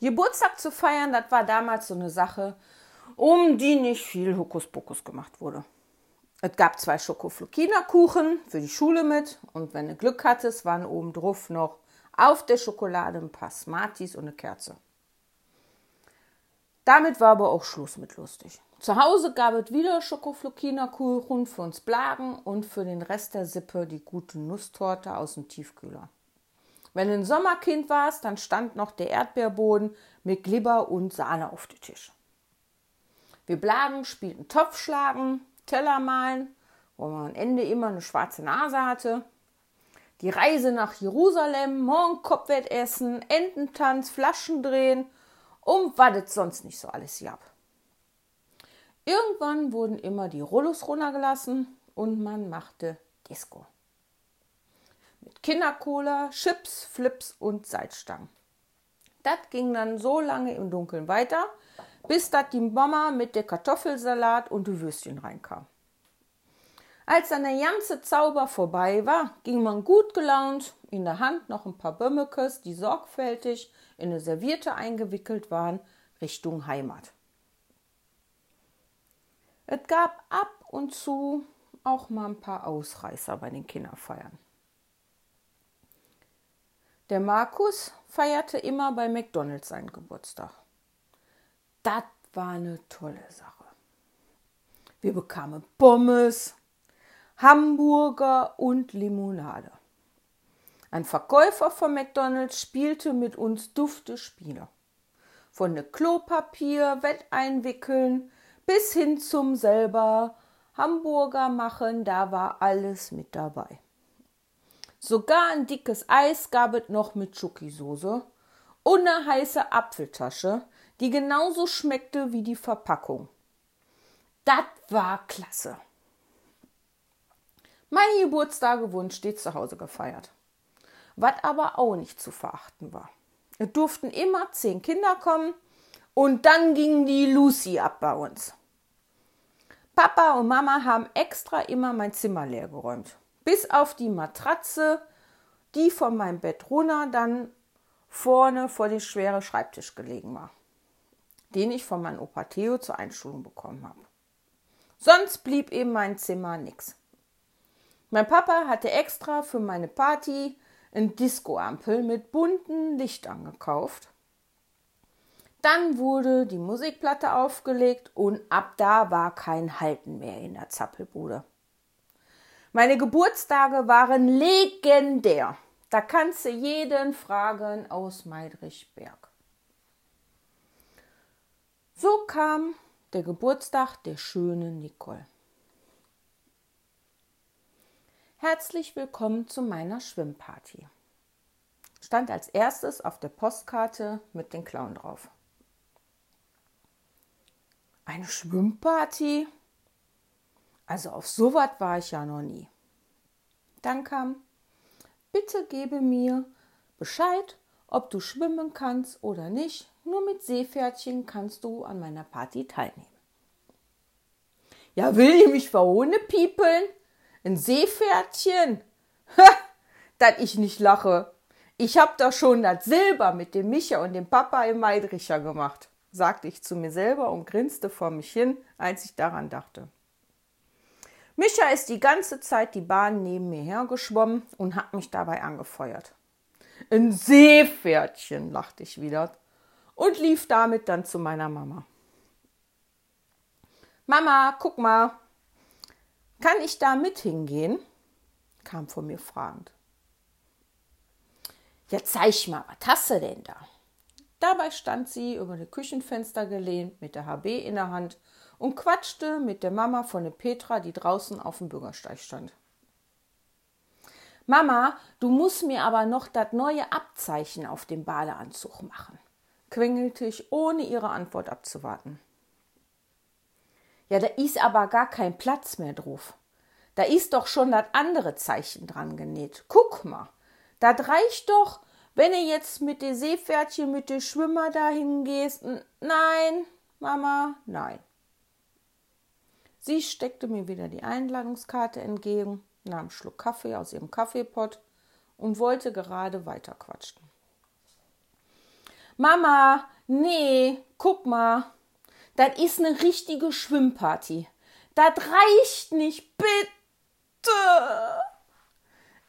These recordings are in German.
Geburtstag zu feiern, das war damals so eine Sache, um die nicht viel Hokuspokus gemacht wurde. Es gab zwei Schokoflokina-Kuchen für die Schule mit und wenn du Glück hattest, waren oben drauf noch auf der Schokolade ein paar Smarties und eine Kerze. Damit war aber auch Schluss mit lustig. Zu Hause gab es wieder Schokoflokina-Kuchen für uns Blagen und für den Rest der Sippe die gute Nusstorte aus dem Tiefkühler. Wenn du ein Sommerkind warst, dann stand noch der Erdbeerboden mit Glibber und Sahne auf dem Tisch. Wir Blagen spielten Topfschlagen, Teller malen, wo man am Ende immer eine schwarze Nase hatte. Die Reise nach Jerusalem, Morgenkopfwett essen, Ententanz, Flaschen drehen und was sonst nicht so alles gab. Irgendwann wurden immer die Rollos runtergelassen und man machte Disco. Mit Kindercola, Chips, Flips und Salzstangen. Das ging dann so lange im Dunkeln weiter, bis dat die Mama mit der Kartoffelsalat und die Würstchen reinkam. Als dann der ganze Zauber vorbei war, ging man gut gelaunt, in der Hand noch ein paar Bömmekes, die sorgfältig in eine Serviette eingewickelt waren, Richtung Heimat. Es gab ab und zu auch mal ein paar Ausreißer bei den Kinderfeiern. Der Markus feierte immer bei McDonalds seinen Geburtstag. Das war eine tolle Sache. Wir bekamen Pommes, Hamburger und Limonade. Ein Verkäufer von McDonalds spielte mit uns dufte Spiele. Von ne Klopapier, Wetteinwickeln bis hin zum selber Hamburger machen, da war alles mit dabei. Sogar ein dickes Eis gab es noch mit Schokisoße und eine heiße Apfeltasche, die genauso schmeckte wie die Verpackung. Das war klasse. Meine Geburtstage wurden stets zu Hause gefeiert. Was aber auch nicht zu verachten war. Es durften immer zehn Kinder kommen und dann ging die Lucy ab bei uns. Papa und Mama haben extra immer mein Zimmer leer geräumt. Bis auf die Matratze, die von meinem Bett runter dann vorne vor den schweren Schreibtisch gelegen war den ich von meinem Opa Theo zur Einschulung bekommen habe. Sonst blieb eben mein Zimmer nix. Mein Papa hatte extra für meine Party ein Discoampel mit bunten Lichtern gekauft. Dann wurde die Musikplatte aufgelegt und ab da war kein Halten mehr in der Zappelbude. Meine Geburtstage waren legendär. Da kannst du jeden fragen aus Meidrichberg. So kam der Geburtstag der schönen Nicole. Herzlich willkommen zu meiner Schwimmparty. Stand als erstes auf der Postkarte mit den Clown drauf. Eine Schwimmparty? Also auf sowas war ich ja noch nie. Dann kam, bitte gebe mir Bescheid, ob du schwimmen kannst oder nicht. Nur mit Seepferdchen kannst du an meiner Party teilnehmen. Ja, will ich mich verhohne piepeln? Ein Seepferdchen? Ha, dass ich nicht lache. Ich hab doch schon das Silber mit dem Micha und dem Papa im Meidricher gemacht, sagte ich zu mir selber und grinste vor mich hin, als ich daran dachte. Micha ist die ganze Zeit die Bahn neben mir hergeschwommen und hat mich dabei angefeuert. Ein Seepferdchen, lachte ich wieder und lief damit dann zu meiner Mama. Mama, guck mal, kann ich da mit hingehen? kam von mir fragend. Ja, zeig mal, was hast du denn da? Dabei stand sie über das Küchenfenster gelehnt mit der HB in der Hand und quatschte mit der Mama von der Petra, die draußen auf dem Bürgersteig stand. Mama, du musst mir aber noch das neue Abzeichen auf dem Badeanzug machen quengelte ich, ohne ihre Antwort abzuwarten. Ja, da ist aber gar kein Platz mehr drauf. Da ist doch schon das andere Zeichen dran genäht. Guck mal, das reicht doch, wenn du jetzt mit den Seepferdchen, mit den Schwimmer dahin gehst. Nein, Mama, nein. Sie steckte mir wieder die Einladungskarte entgegen, nahm einen Schluck Kaffee aus ihrem Kaffeepott und wollte gerade weiterquatschen. Mama, Nee, guck mal, das ist eine richtige Schwimmparty. Das reicht nicht, bitte.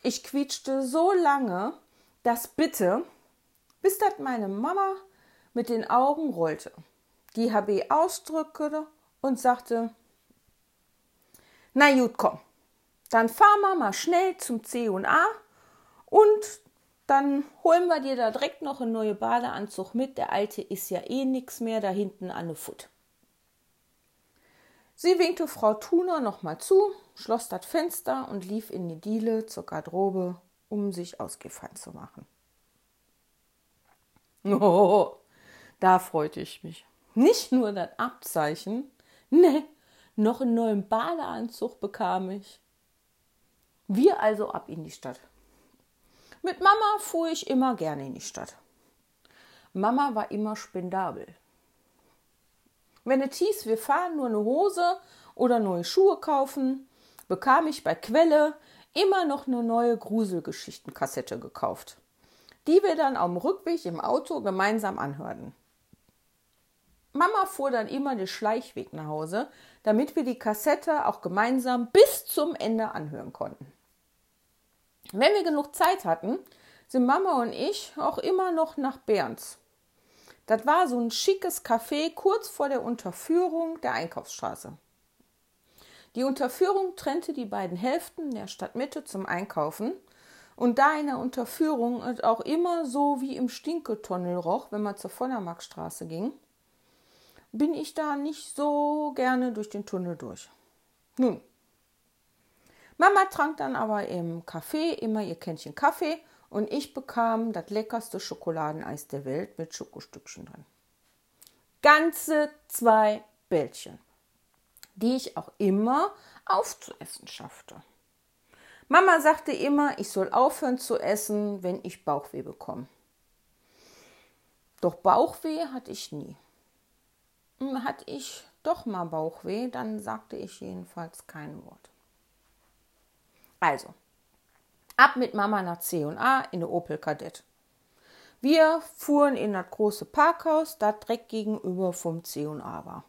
Ich quietschte so lange, dass bitte, bis das meine Mama mit den Augen rollte, die HB ausdrückte und sagte, na gut, komm, dann fahren wir mal schnell zum C&A und dann holen wir dir da direkt noch einen neuen Badeanzug mit. Der alte ist ja eh nix mehr, da hinten an der Foot. Sie winkte Frau Thuner nochmal zu, schloss das Fenster und lief in die Diele zur Garderobe, um sich ausgefallen zu machen. Oh, da freute ich mich. Nicht nur das Abzeichen, ne, noch einen neuen Badeanzug bekam ich. Wir also ab in die Stadt. Mit Mama fuhr ich immer gerne in die Stadt. Mama war immer spendabel. Wenn es hieß, wir fahren nur eine Hose oder neue Schuhe kaufen, bekam ich bei Quelle immer noch eine neue Gruselgeschichtenkassette gekauft, die wir dann am Rückweg im Auto gemeinsam anhörten. Mama fuhr dann immer den Schleichweg nach Hause, damit wir die Kassette auch gemeinsam bis zum Ende anhören konnten. Wenn wir genug Zeit hatten, sind Mama und ich auch immer noch nach Berns. Das war so ein schickes Café kurz vor der Unterführung der Einkaufsstraße. Die Unterführung trennte die beiden Hälften der Stadtmitte zum Einkaufen. Und da in der Unterführung es auch immer so wie im Stinketunnel roch, wenn man zur Vollermarktstraße ging, bin ich da nicht so gerne durch den Tunnel durch. Nun, Mama trank dann aber im Café immer ihr Kännchen Kaffee und ich bekam das leckerste Schokoladeneis der Welt mit Schokostückchen drin. Ganze zwei Bällchen, die ich auch immer aufzuessen schaffte. Mama sagte immer, ich soll aufhören zu essen, wenn ich Bauchweh bekomme. Doch Bauchweh hatte ich nie. Hm, hatte ich doch mal Bauchweh, dann sagte ich jedenfalls kein Wort. Also, ab mit Mama nach C&A in der Opel Kadett. Wir fuhren in das große Parkhaus, das direkt gegenüber vom C&A war.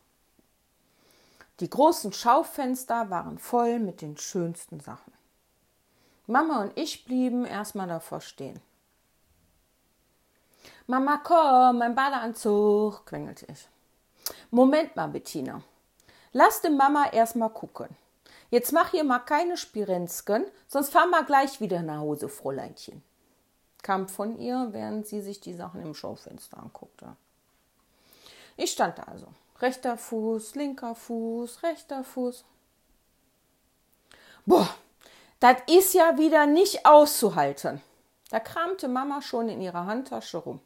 Die großen Schaufenster waren voll mit den schönsten Sachen. Mama und ich blieben erstmal davor stehen. Mama, komm, mein Badeanzug, quengelte ich. Moment mal, Bettina. Lass die Mama erstmal gucken. Jetzt mach hier mal keine Spirenzken, sonst fahr mal gleich wieder nach Hause, Fräuleinchen. Kam von ihr, während sie sich die Sachen im Schaufenster anguckte. Ich stand da also. Rechter Fuß, linker Fuß, rechter Fuß. Boah, das ist ja wieder nicht auszuhalten. Da kramte Mama schon in ihrer Handtasche rum.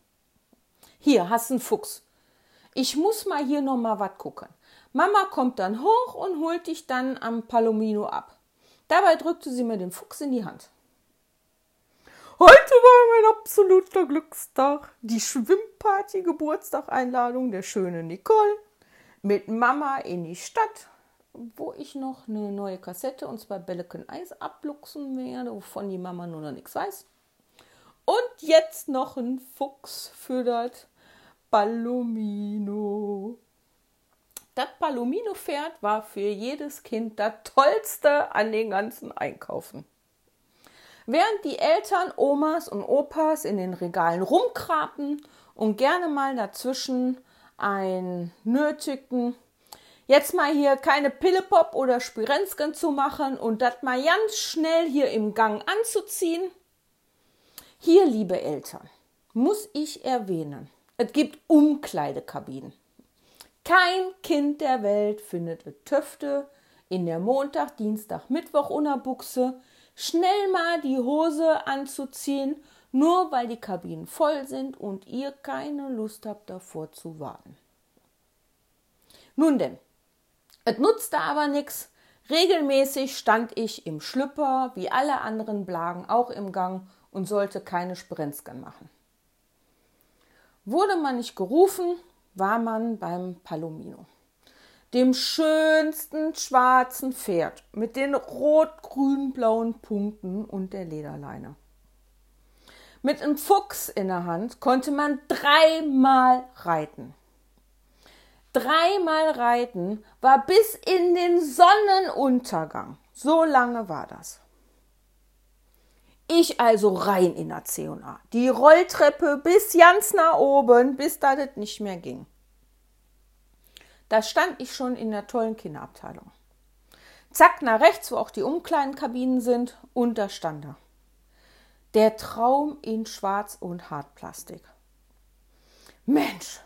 Hier, hast einen Fuchs. Ich muss mal hier noch mal was gucken. Mama kommt dann hoch und holt dich dann am Palomino ab. Dabei drückte sie mir den Fuchs in die Hand. Heute war mein absoluter Glückstag. Die Schwimmparty Geburtstageinladung der schönen Nicole mit Mama in die Stadt, wo ich noch eine neue Kassette und zwei Bälleken Eis abluchsen werde, wovon die Mama nur noch nichts weiß. Und jetzt noch ein Fuchs für das Palomino. Das Palomino-Pferd war für jedes Kind das Tollste an den ganzen Einkaufen. Während die Eltern, Omas und Opas in den Regalen rumkrabten und gerne mal dazwischen ein nötigten, jetzt mal hier keine Pillepop oder Spirenzken zu machen und das mal ganz schnell hier im Gang anzuziehen. Hier, liebe Eltern, muss ich erwähnen, es gibt Umkleidekabinen. Kein Kind der Welt findet Töfte in der Montag, Dienstag, Mittwoch unter Buchse schnell mal die Hose anzuziehen, nur weil die Kabinen voll sind und ihr keine Lust habt davor zu warten. Nun denn, es nutzte aber nichts. Regelmäßig stand ich im Schlüpper, wie alle anderen Blagen auch im Gang und sollte keine Sprenzgern machen. Wurde man nicht gerufen, war man beim Palomino, dem schönsten schwarzen Pferd mit den rot-grün-blauen Punkten und der Lederleine. Mit einem Fuchs in der Hand konnte man dreimal reiten. Dreimal reiten war bis in den Sonnenuntergang. So lange war das. Ich also rein in der C&A. Die Rolltreppe bis ganz nach oben, bis da das nicht mehr ging. Da stand ich schon in der tollen Kinderabteilung. Zack, nach rechts, wo auch die Umkleidenkabinen sind, und da stand er. Der Traum in Schwarz und Hartplastik. Mensch,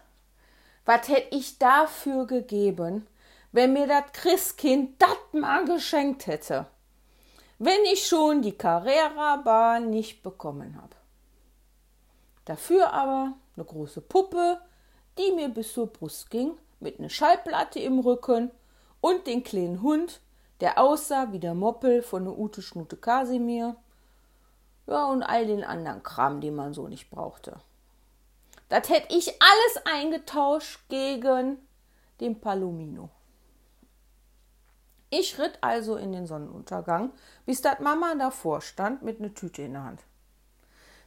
was hätte ich dafür gegeben, wenn mir das Christkind das mal geschenkt hätte? Wenn ich schon die Carrera-Bahn nicht bekommen habe. Dafür aber eine große Puppe, die mir bis zur Brust ging, mit einer Schallplatte im Rücken und den kleinen Hund, der aussah wie der Moppel von der Ute Schnute Kasimir. Ja, und all den anderen Kram, den man so nicht brauchte. Das hätte ich alles eingetauscht gegen den Palomino. Ich ritt also in den Sonnenuntergang, bis dat Mama davor stand mit ne Tüte in der Hand.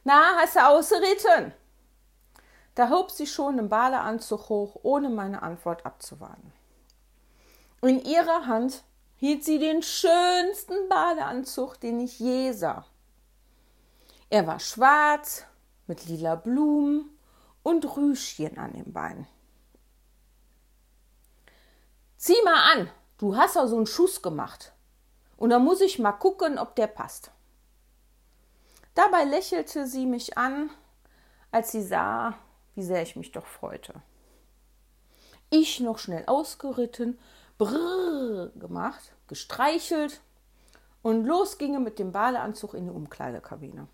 Na, hast du ausgeritten? Da hob sie schon den Badeanzug hoch, ohne meine Antwort abzuwarten. In ihrer Hand hielt sie den schönsten Badeanzug, den ich je sah. Er war schwarz, mit lila Blumen und Rüschchen an den Beinen. Zieh mal an, du hast ja so einen Schuss gemacht. Und da muss ich mal gucken, ob der passt. Dabei lächelte sie mich an, als sie sah, wie sehr ich mich doch freute. Ich noch schnell ausgeritten, brrr gemacht, gestreichelt und los ginge mit dem Badeanzug in die Umkleidekabine.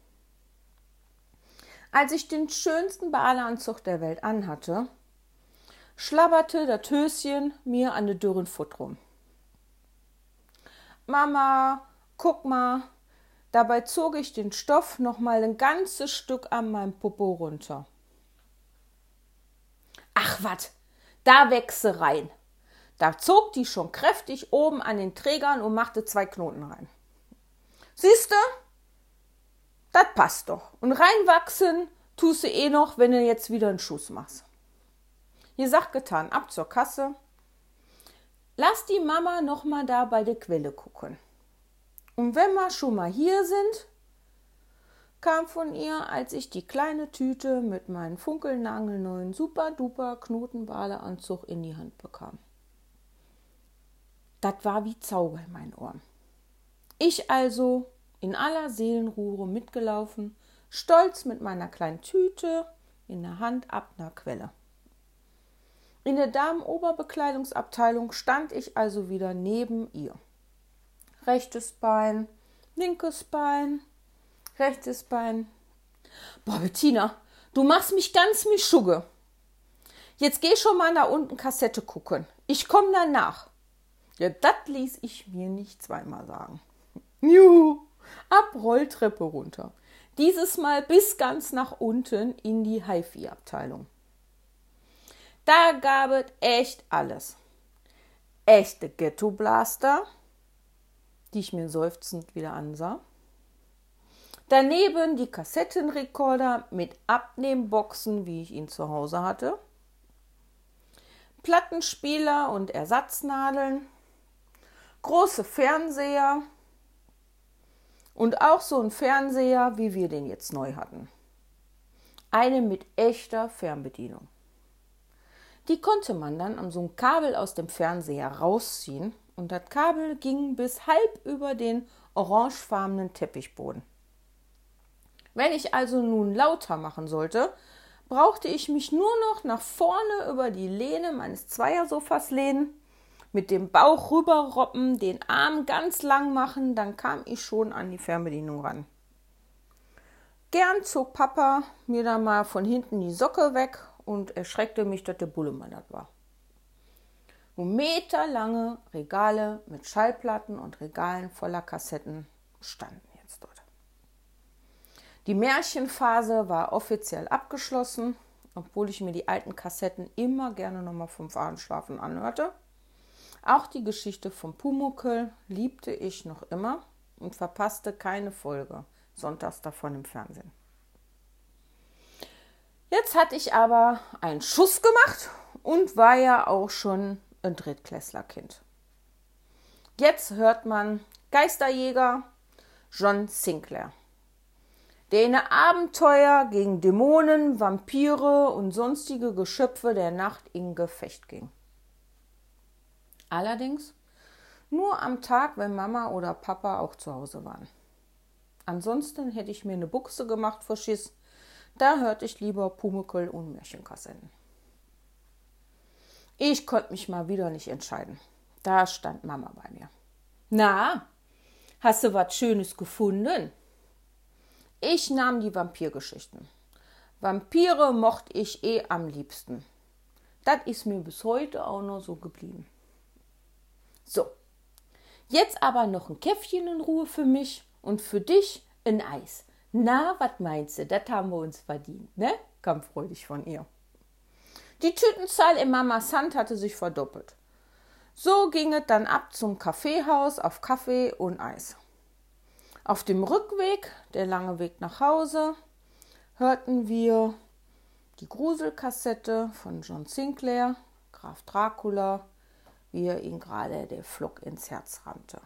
Als ich den schönsten Badeanzug der Welt anhatte, schlabberte das Höschen mir an der dürren Futt rum. Mama, guck mal. Dabei zog ich den Stoff noch mal ein ganzes Stück an meinem Popo runter. Ach wat, da wächse rein. Da zog die schon kräftig oben an den Trägern und machte zwei Knoten rein. Siehste? Das passt doch. Und reinwachsen tust du eh noch, wenn du jetzt wieder einen Schuss machst. Hier sagt getan, ab zur Kasse. Lass die Mama noch mal da bei der Quelle gucken. Und wenn wir schon mal hier sind, kam von ihr, als ich die kleine Tüte mit meinem funkelnagelneuen super-duper Knotenbaleanzug in die Hand bekam. Das war wie Zauber in meinen Ohren. Ich also in aller Seelenruhe mitgelaufen, stolz mit meiner kleinen Tüte in der Hand ab nach Quelle. In der Damenoberbekleidungsabteilung stand ich also wieder neben ihr. Rechtes Bein, linkes Bein, rechtes Bein. Boah, Bettina, du machst mich ganz mischugge. Jetzt geh schon mal nach unten Kassette gucken. Ich komm danach. Ja, das ließ ich mir nicht zweimal sagen. Juhu, ab Rolltreppe runter. Dieses Mal bis ganz nach unten in die HiFi-Abteilung. Da gab es echt alles. Echte Ghetto-Blaster, die ich mir seufzend wieder ansah. Daneben die Kassettenrekorder mit Abnehmboxen, wie ich ihn zu Hause hatte. Plattenspieler und Ersatznadeln. Große Fernseher. Und auch so ein Fernseher, wie wir den jetzt neu hatten. Eine mit echter Fernbedienung. Die konnte man dann an so einem Kabel aus dem Fernseher rausziehen und das Kabel ging bis halb über den orangefarbenen Teppichboden. Wenn ich also nun lauter machen sollte, brauchte ich mich nur noch nach vorne über die Lehne meines Zweiersofas lehnen, mit dem Bauch rüberroppen, den Arm ganz lang machen, dann kam ich schon an die Fernbedienung ran. Gern zog Papa mir dann mal von hinten die Socke weg und erschreckte mich, dass der Bullemann das war. Und meterlange Regale mit Schallplatten und Regalen voller Kassetten standen jetzt dort. Die Märchenphase war offiziell abgeschlossen, obwohl ich mir die alten Kassetten immer gerne nochmal vom Fahrenschafen anhörte. Auch die Geschichte vom Pumuckel liebte ich noch immer und verpasste keine Folge sonntags davon im Fernsehen. Jetzt hatte ich aber einen Schuss gemacht und war ja auch schon ein Drittklässlerkind. Jetzt hört man Geisterjäger John Sinclair, der in Abenteuer gegen Dämonen, Vampire und sonstige Geschöpfe der Nacht in Gefecht ging. Allerdings nur am Tag, wenn Mama oder Papa auch zu Hause waren. Ansonsten hätte ich mir eine Buchse gemacht vor Schiss. Da hörte ich lieber Pumuckl und Märchenkassetten. Ich konnte mich mal wieder nicht entscheiden. Da stand Mama bei mir. Na, hast du was Schönes gefunden? Ich nahm die Vampirgeschichten. Vampire mochte ich eh am liebsten. Das ist mir bis heute auch noch so geblieben. So, jetzt aber noch ein Käffchen in Ruhe für mich und für dich ein Eis. Na, was meinst du? Das haben wir uns verdient, ne? kam freudig von ihr. Die Tütenzahl in Mamas Hand hatte sich verdoppelt. So ging es dann ab zum Kaffeehaus auf Kaffee und Eis. Auf dem Rückweg, der lange Weg nach Hause, hörten wir die Gruselkassette von John Sinclair, Graf Dracula, wie er ihn gerade der Flock ins Herz rannte.